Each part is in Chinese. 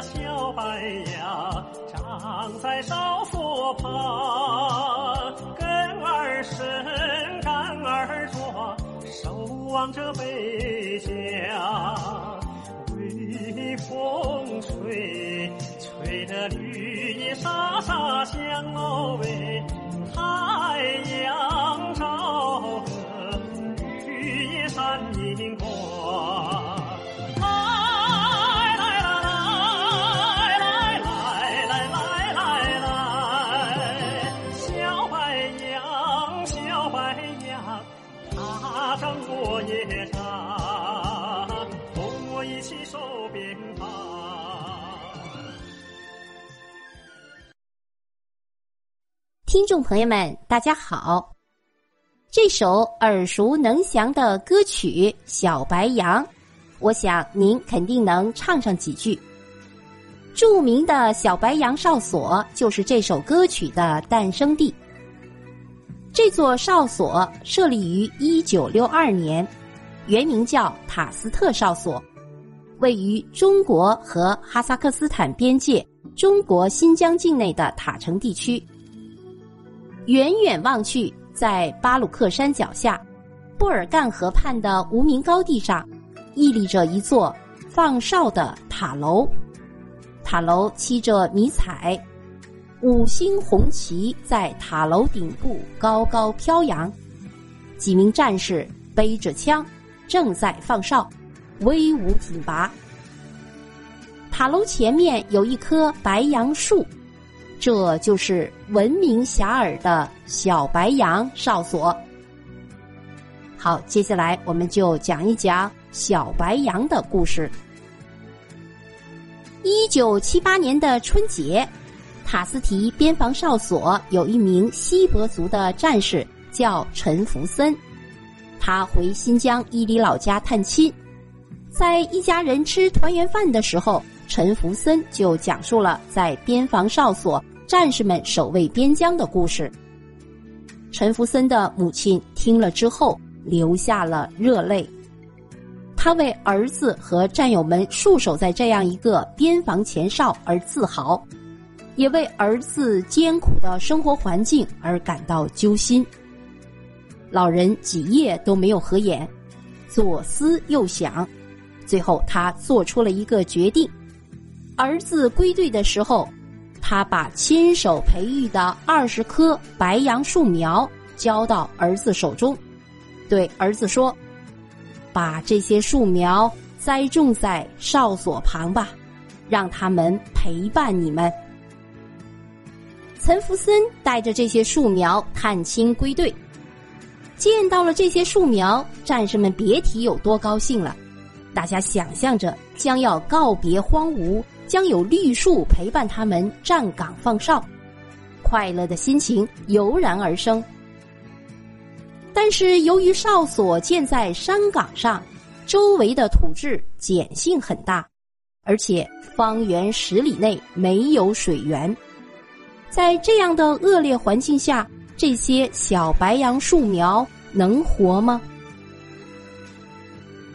小白杨长在哨所旁，根儿深，干儿壮，守望着北疆。微风吹，吹得绿叶沙沙响哦喂，太阳听众朋友们，大家好！这首耳熟能详的歌曲《小白杨》，我想您肯定能唱上几句。著名的小白杨哨所就是这首歌曲的诞生地。这座哨所设立于一九六二年，原名叫塔斯特哨所，位于中国和哈萨克斯坦边界中国新疆境内的塔城地区。远远望去，在巴鲁克山脚下，布尔干河畔的无名高地上，屹立着一座放哨的塔楼。塔楼漆着迷彩，五星红旗在塔楼顶部高高飘扬。几名战士背着枪，正在放哨，威武挺拔。塔楼前面有一棵白杨树。这就是闻名遐迩的小白杨哨所。好，接下来我们就讲一讲小白杨的故事。一九七八年的春节，塔斯提边防哨所有一名锡伯族的战士叫陈福森，他回新疆伊犁老家探亲，在一家人吃团圆饭的时候。陈福森就讲述了在边防哨所战士们守卫边疆的故事。陈福森的母亲听了之后流下了热泪，他为儿子和战友们戍守在这样一个边防前哨而自豪，也为儿子艰苦的生活环境而感到揪心。老人几夜都没有合眼，左思右想，最后他做出了一个决定。儿子归队的时候，他把亲手培育的二十棵白杨树苗交到儿子手中，对儿子说：“把这些树苗栽种在哨所旁吧，让他们陪伴你们。”岑福森带着这些树苗探亲归队，见到了这些树苗，战士们别提有多高兴了。大家想象着将要告别荒芜。将有绿树陪伴他们站岗放哨，快乐的心情油然而生。但是由于哨所建在山岗上，周围的土质碱性很大，而且方圆十里内没有水源，在这样的恶劣环境下，这些小白杨树苗能活吗？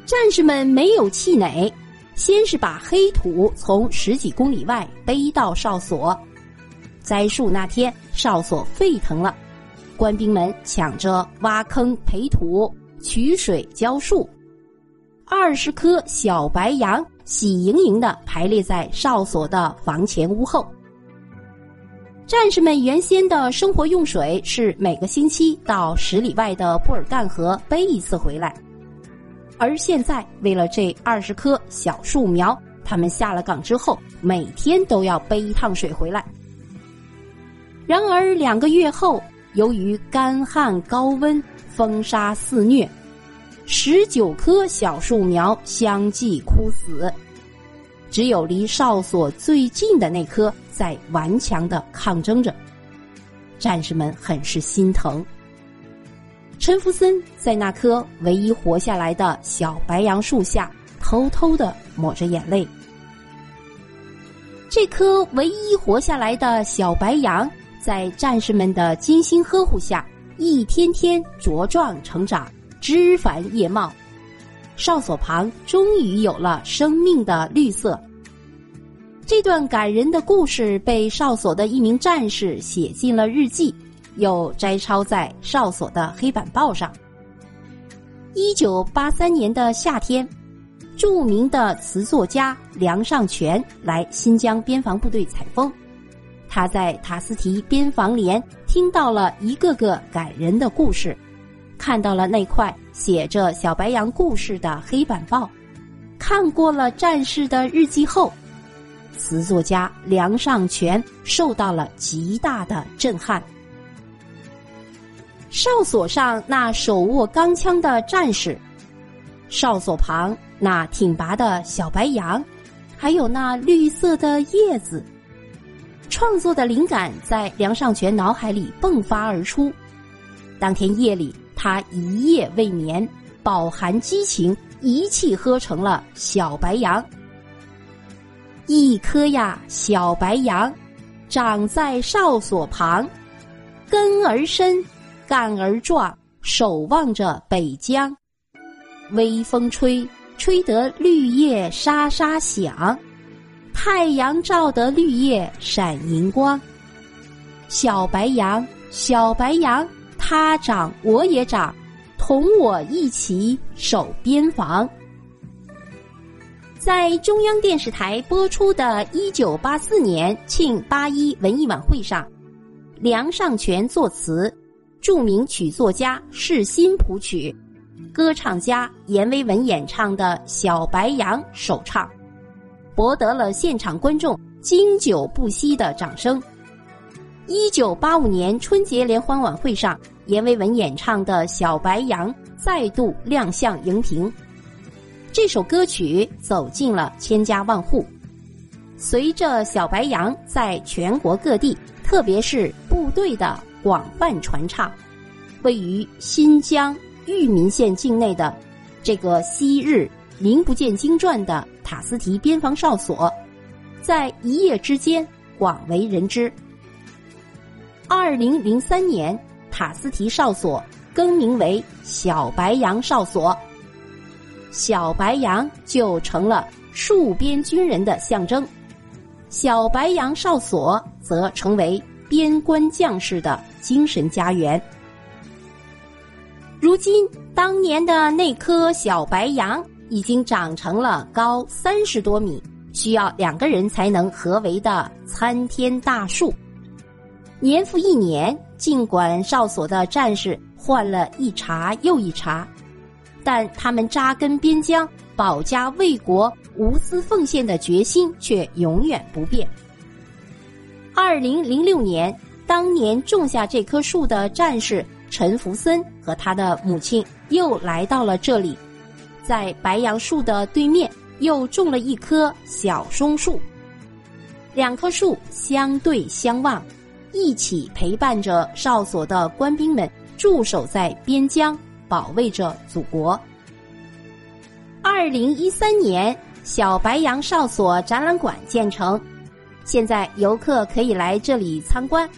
战士们没有气馁。先是把黑土从十几公里外背到哨所，栽树那天哨所沸腾了，官兵们抢着挖坑培土、取水浇树，二十棵小白杨喜盈盈的排列在哨所的房前屋后。战士们原先的生活用水是每个星期到十里外的布尔干河背一次回来。而现在，为了这二十棵小树苗，他们下了岗之后，每天都要背一趟水回来。然而两个月后，由于干旱高温、风沙肆虐，十九棵小树苗相继枯死，只有离哨所最近的那棵在顽强的抗争着。战士们很是心疼。陈福森在那棵唯一活下来的小白杨树下偷偷的抹着眼泪。这棵唯一活下来的小白杨，在战士们的精心呵护下，一天天茁壮成长，枝繁叶茂。哨所旁终于有了生命的绿色。这这段感人的故事被哨所的一名战士写进了日记，又摘抄在哨所的黑板报上。一九八三年的夏天，著名的词作家梁尚全来新疆边防部队采风，他在塔斯提边防连听到了一个个感人的故事，看到了那块写着小白杨故事的黑板报，看过了战士的日记后。词作家梁尚全受到了极大的震撼。哨所上那手握钢枪的战士，哨所旁那挺拔的小白杨，还有那绿色的叶子，创作的灵感在梁尚全脑海里迸发而出。当天夜里，他一夜未眠，饱含激情，一气呵成了《小白杨》。一棵呀小白杨，长在哨所旁，根儿深，干儿壮，守望着北疆。微风吹，吹得绿叶沙沙响；太阳照得绿叶闪银光。小白杨，小白杨，它长我也长，同我一起守边防。在中央电视台播出的1984年庆八一文艺晚会上，梁尚权作词，著名曲作家释新谱曲，歌唱家阎维文演唱的《小白杨》首唱，博得了现场观众经久不息的掌声。1985年春节联欢晚会上，阎维文演唱的《小白杨》再度亮相荧屏。这首歌曲走进了千家万户，随着小白杨在全国各地，特别是部队的广泛传唱，位于新疆玉民县境内的这个昔日名不见经传的塔斯提边防哨所，在一夜之间广为人知。二零零三年，塔斯提哨所更名为小白杨哨所。小白杨就成了戍边军人的象征，小白杨哨所则成为边关将士的精神家园。如今，当年的那棵小白杨已经长成了高三十多米，需要两个人才能合围的参天大树。年复一年，尽管哨所的战士换了一茬又一茬。但他们扎根边疆、保家卫国、无私奉献的决心却永远不变。二零零六年，当年种下这棵树的战士陈福森和他的母亲又来到了这里，在白杨树的对面又种了一棵小松树。两棵树相对相望，一起陪伴着哨所的官兵们驻守在边疆。保卫着祖国。二零一三年，小白杨哨所展览馆建成，现在游客可以来这里参观。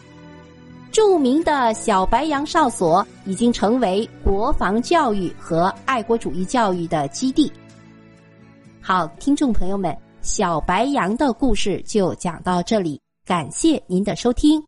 著名的小白杨哨所已经成为国防教育和爱国主义教育的基地。好，听众朋友们，小白杨的故事就讲到这里，感谢您的收听。